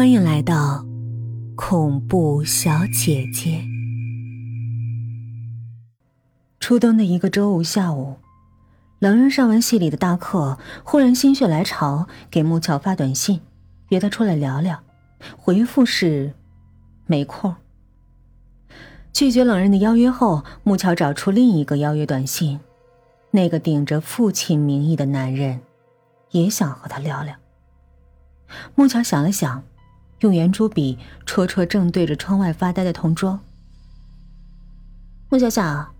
欢迎来到恐怖小姐姐。初冬的一个周五下午，冷人上完戏里的大课，忽然心血来潮给木桥发短信，约他出来聊聊。回复是没空。拒绝冷人的邀约后，木桥找出另一个邀约短信，那个顶着父亲名义的男人也想和他聊聊。木桥想了想。用圆珠笔戳戳正对着窗外发呆的同桌。穆小小，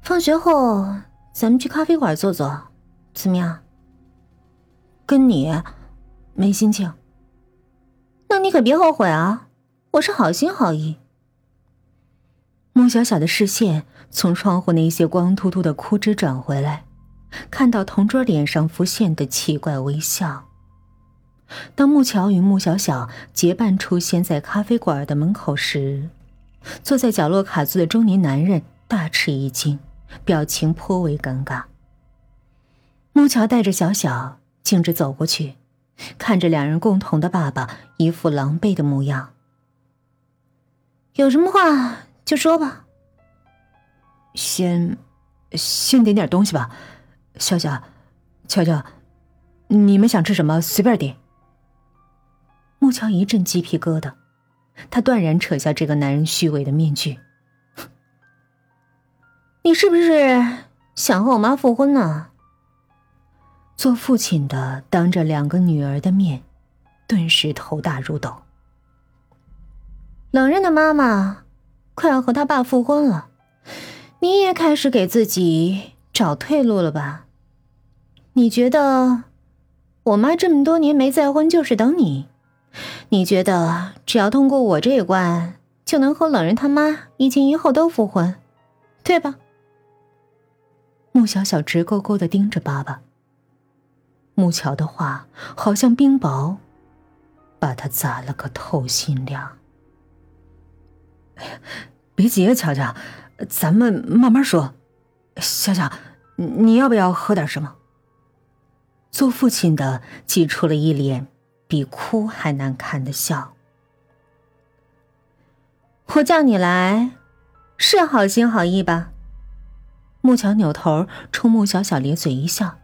放学后咱们去咖啡馆坐坐，怎么样？跟你没心情。那你可别后悔啊！我是好心好意。穆小小的视线从窗户那些光秃秃的枯枝转回来，看到同桌脸上浮现的奇怪微笑。当木桥与穆小小结伴出现在咖啡馆的门口时，坐在角落卡座的中年男人大吃一惊，表情颇为尴尬。木桥带着小小径直走过去，看着两人共同的爸爸一副狼狈的模样，有什么话就说吧。先，先点点东西吧，小小，乔乔，你们想吃什么随便点。木桥一阵鸡皮疙瘩，他断然扯下这个男人虚伪的面具。你是不是想和我妈复婚呢？做父亲的当着两个女儿的面，顿时头大如斗。冷刃的妈妈快要和他爸复婚了，你也开始给自己找退路了吧？你觉得我妈这么多年没再婚，就是等你？你觉得只要通过我这一关，就能和冷人他妈一前一后都复婚，对吧？穆小小直勾勾的盯着爸爸。穆乔的话好像冰雹，把他砸了个透心凉。别急啊，乔乔，咱们慢慢说。小小，你要不要喝点什么？做父亲的挤出了一脸。比哭还难看的笑。我叫你来，是好心好意吧？木桥扭头冲穆小小咧嘴一笑，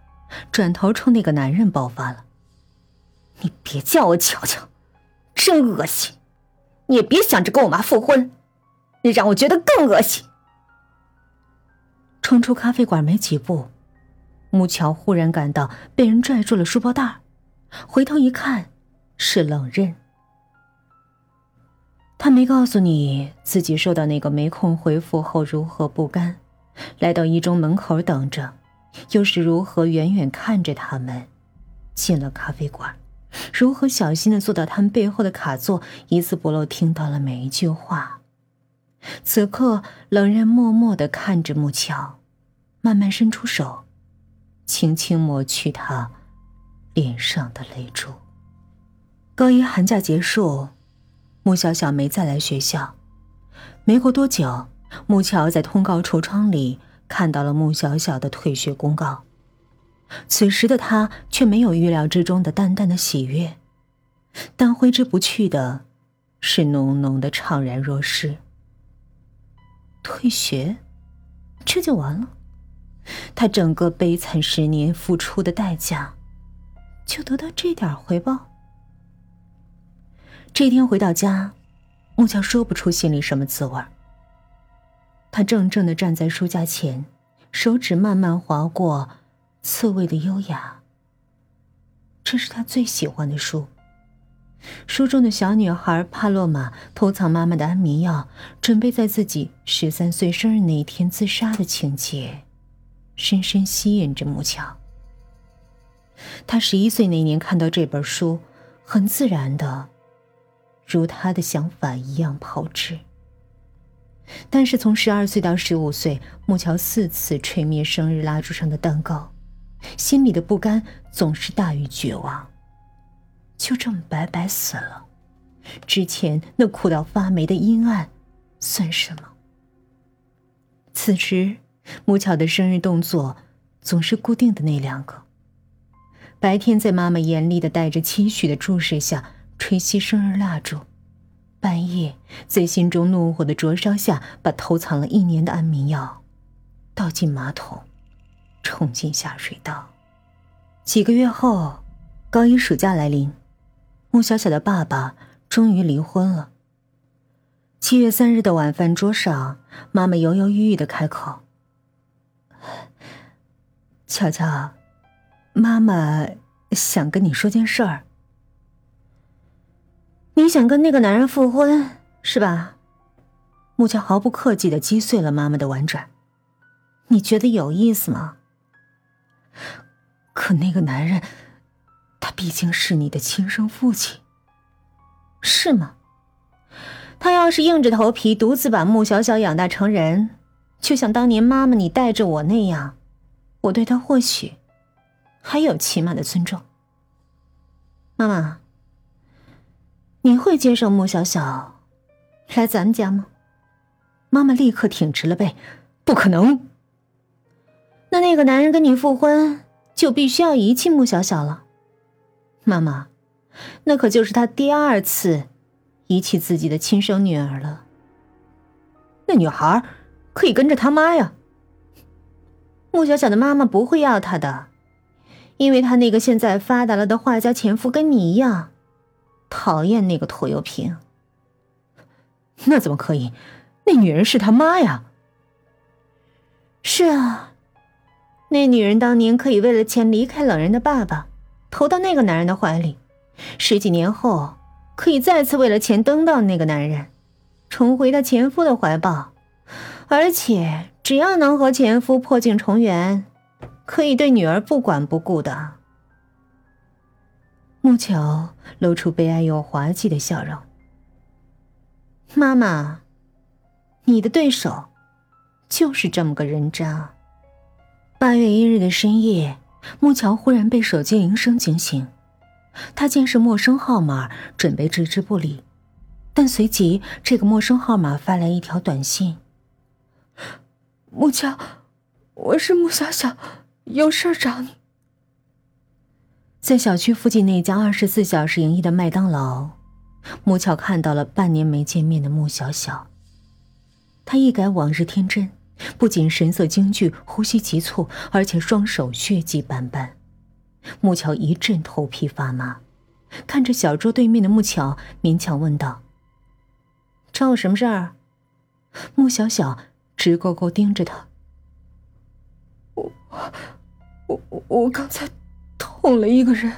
转头冲那个男人爆发了：“你别叫我乔乔，真恶心！你也别想着跟我妈复婚，你让我觉得更恶心。”冲出咖啡馆没几步，木桥忽然感到被人拽住了书包带回头一看。是冷刃。他没告诉你自己收到那个没空回复后如何不甘，来到一中门口等着，又是如何远远看着他们进了咖啡馆，如何小心的坐到他们背后的卡座，一字不漏听到了每一句话。此刻，冷刃默默的看着木桥，慢慢伸出手，轻轻抹去他脸上的泪珠。高一寒假结束，穆小小没再来学校。没过多久，穆乔在通告橱窗里看到了穆小小的退学公告。此时的他却没有预料之中的淡淡的喜悦，但挥之不去的是浓浓的怅然若失。退学，这就完了？他整个悲惨十年付出的代价，就得到这点回报？这天回到家，木桥说不出心里什么滋味他怔怔的站在书架前，手指慢慢划过刺猬的优雅。这是他最喜欢的书，书中的小女孩帕洛玛偷藏妈妈的安眠药，准备在自己十三岁生日那一天自杀的情节，深深吸引着木桥。他十一岁那年看到这本书，很自然的。如他的想法一样抛掷。但是从十二岁到十五岁，木桥四次吹灭生日蜡烛上的蛋糕，心里的不甘总是大于绝望。就这么白白死了，之前那苦到发霉的阴暗，算什么？此时，木桥的生日动作总是固定的那两个。白天在妈妈严厉的、带着期许的注视下。吹熄生日蜡烛，半夜在心中怒火的灼烧下，把偷藏了一年的安眠药倒进马桶，冲进下水道。几个月后，高一暑假来临，穆小小的爸爸终于离婚了。七月三日的晚饭桌上，妈妈犹犹豫豫的开口：“乔乔，妈妈想跟你说件事儿。你想跟那个男人复婚是吧？”穆乔毫不客气的击碎了妈妈的婉转：“你觉得有意思吗？可那个男人，他毕竟是你的亲生父亲，是吗？”他要是硬着头皮独自把穆小小养大成人，就像当年妈妈你带着我那样，我对他或许还有起码的尊重。妈妈，你会接受穆小小来咱们家吗？妈妈立刻挺直了背，不可能。那那个男人跟你复婚，就必须要遗弃穆小小了。妈妈，那可就是他第二次。遗弃自己的亲生女儿了。那女孩可以跟着他妈呀。穆小小的妈妈不会要她的，因为她那个现在发达了的画家前夫跟你一样，讨厌那个拖油瓶。那怎么可以？那女人是他妈呀。是啊，那女人当年可以为了钱离开冷人的爸爸，投到那个男人的怀里，十几年后。可以再次为了钱登到那个男人，重回他前夫的怀抱，而且只要能和前夫破镜重圆，可以对女儿不管不顾的。木桥露出悲哀又滑稽的笑容。妈妈，你的对手就是这么个人渣。八月一日的深夜，木桥忽然被手机铃声惊醒。他见是陌生号码，准备置之不理，但随即这个陌生号码发来一条短信：“木桥，我是穆小小，有事找你。”在小区附近那家二十四小时营业的麦当劳，穆乔看到了半年没见面的穆小小。他一改往日天真，不仅神色惊惧、呼吸急促，而且双手血迹斑斑。木桥一阵头皮发麻，看着小桌对面的木桥，勉强问道：“找我什么事儿？”穆小小直勾勾盯着他：“我我我刚才捅了一个人。”